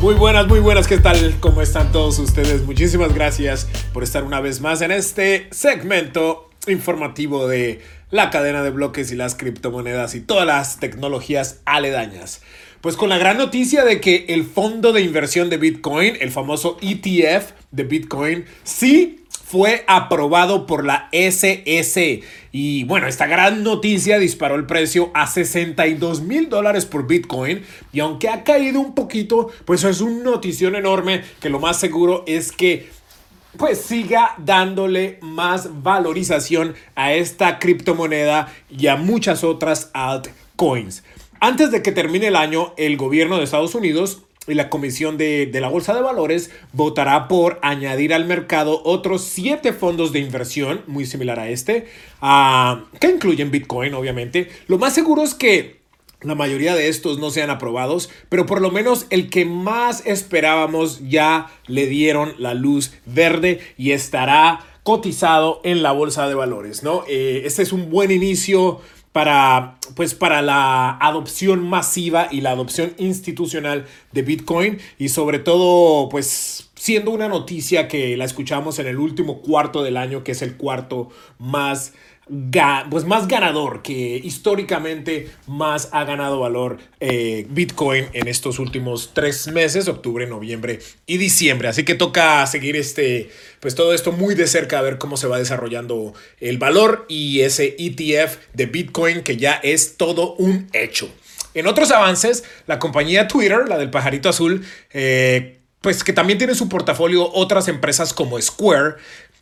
Muy buenas, muy buenas, ¿qué tal? ¿Cómo están todos ustedes? Muchísimas gracias por estar una vez más en este segmento informativo de la cadena de bloques y las criptomonedas y todas las tecnologías aledañas. Pues con la gran noticia de que el fondo de inversión de Bitcoin, el famoso ETF de Bitcoin, sí fue aprobado por la SS. Y bueno, esta gran noticia disparó el precio a 62 mil dólares por Bitcoin. Y aunque ha caído un poquito, pues es una notición enorme que lo más seguro es que pues siga dándole más valorización a esta criptomoneda y a muchas otras altcoins. Antes de que termine el año, el gobierno de Estados Unidos y la Comisión de, la Bolsa de Valores votará por añadir al mercado otros siete fondos de inversión, muy similar a este, que incluyen Bitcoin, obviamente. Lo más seguro es que la mayoría de estos no sean aprobados, pero por lo menos el que más esperábamos ya le dieron la luz verde y estará cotizado en la bolsa de valores, ¿no? Eh, este es un buen inicio para, pues, para la adopción masiva y la adopción institucional de Bitcoin y sobre todo, pues, siendo una noticia que la escuchamos en el último cuarto del año, que es el cuarto más pues más ganador, que históricamente más ha ganado valor eh, Bitcoin en estos últimos tres meses, octubre, noviembre y diciembre. Así que toca seguir este, pues todo esto muy de cerca a ver cómo se va desarrollando el valor y ese ETF de Bitcoin que ya es todo un hecho. En otros avances, la compañía Twitter, la del pajarito azul, eh, pues que también tiene su portafolio otras empresas como Square,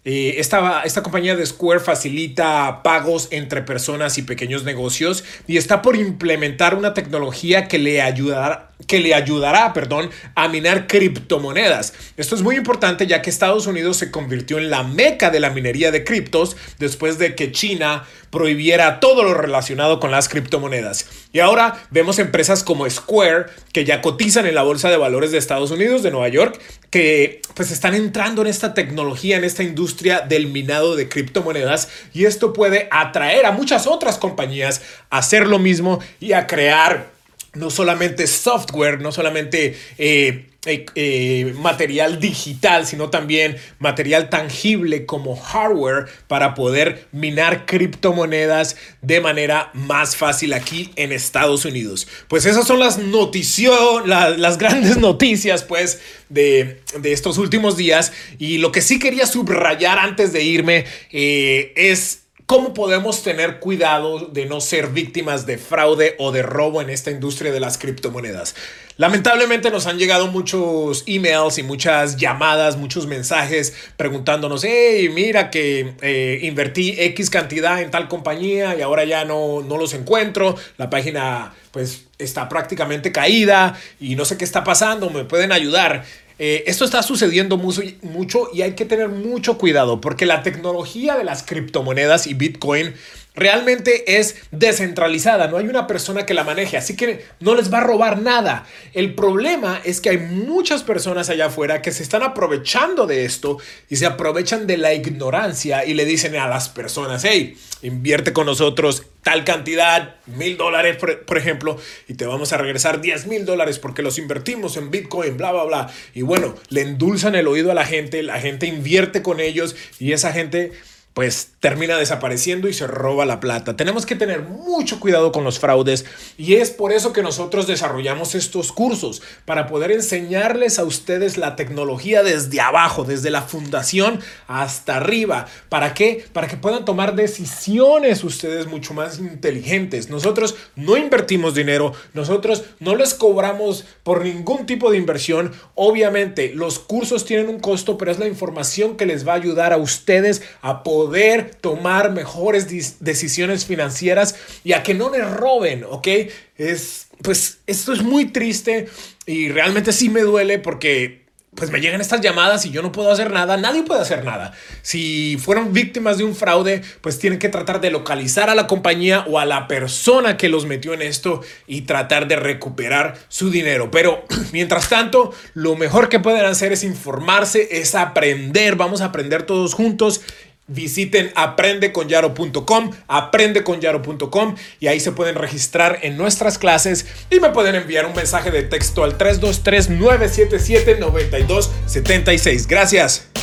eh, esta, esta, compañía de Square facilita pagos entre personas y pequeños negocios y está por implementar una tecnología que le ayudará, que le ayudará perdón, a minar criptomonedas. Esto es muy importante ya que Estados Unidos se convirtió en la meca de la minería de criptos después de que China prohibiera todo lo relacionado con las criptomonedas. Y ahora vemos empresas como Square que ya cotizan en la Bolsa de Valores de Estados Unidos, de Nueva York, que pues están entrando en esta tecnología, en esta industria del minado de criptomonedas y esto puede atraer a muchas otras compañías a hacer lo mismo y a crear no solamente software, no solamente eh, eh, eh, material digital, sino también material tangible como hardware para poder minar criptomonedas de manera más fácil aquí en Estados Unidos. Pues esas son las noticias, las grandes noticias pues de, estos últimos días y lo que sí quería subrayar antes de irme es ¿Cómo podemos tener cuidado de no ser víctimas de fraude o de robo en esta industria de las criptomonedas? Lamentablemente nos han llegado muchos emails y muchas llamadas, muchos mensajes preguntándonos, hey, mira que eh, invertí X cantidad en tal compañía y ahora ya no, no los encuentro, la página pues está prácticamente caída y no sé qué está pasando, me pueden ayudar. Eh, esto está sucediendo mucho, mucho y hay que tener mucho cuidado porque la tecnología de las criptomonedas y Bitcoin realmente es descentralizada, no hay una persona que la maneje, así que no les va a robar nada. El problema es que hay muchas personas allá afuera que se están aprovechando de esto y se aprovechan de la ignorancia y le dicen a las personas, hey, invierte con nosotros tal cantidad, mil dólares, por, ejemplo, y te vamos a regresar 10 mil dólares porque los invertimos en Bitcoin, bla, bla, bla. Y bueno, le endulzan el oído a la gente, la gente invierte con ellos y esa gente pues termina desapareciendo y se roba la plata. Tenemos que tener mucho cuidado con los fraudes y es por eso que nosotros desarrollamos estos cursos, para poder enseñarles a ustedes la tecnología desde abajo, desde la fundación hasta arriba. ¿Para qué? Para que puedan tomar decisiones ustedes mucho más inteligentes. Nosotros no invertimos dinero, nosotros no les cobramos por ningún tipo de inversión. Obviamente los cursos tienen un costo, pero es la información que les va a ayudar a ustedes a poder poder tomar mejores decisiones financieras y a que no les roben, ¿ok? Es, pues esto es muy triste y realmente sí me duele porque pues me llegan estas llamadas y yo no puedo hacer nada, nadie puede hacer nada. Si fueron víctimas de un fraude, pues tienen que tratar de localizar a la compañía o a la persona que los metió en esto y tratar de recuperar su dinero. Pero mientras tanto, lo mejor que pueden hacer es informarse, es aprender, vamos a aprender todos juntos visiten aprendeconyaro.com, aprendeconyaro.com y ahí se pueden registrar en nuestras clases y me pueden enviar un mensaje de texto al 323 977 9276. Gracias.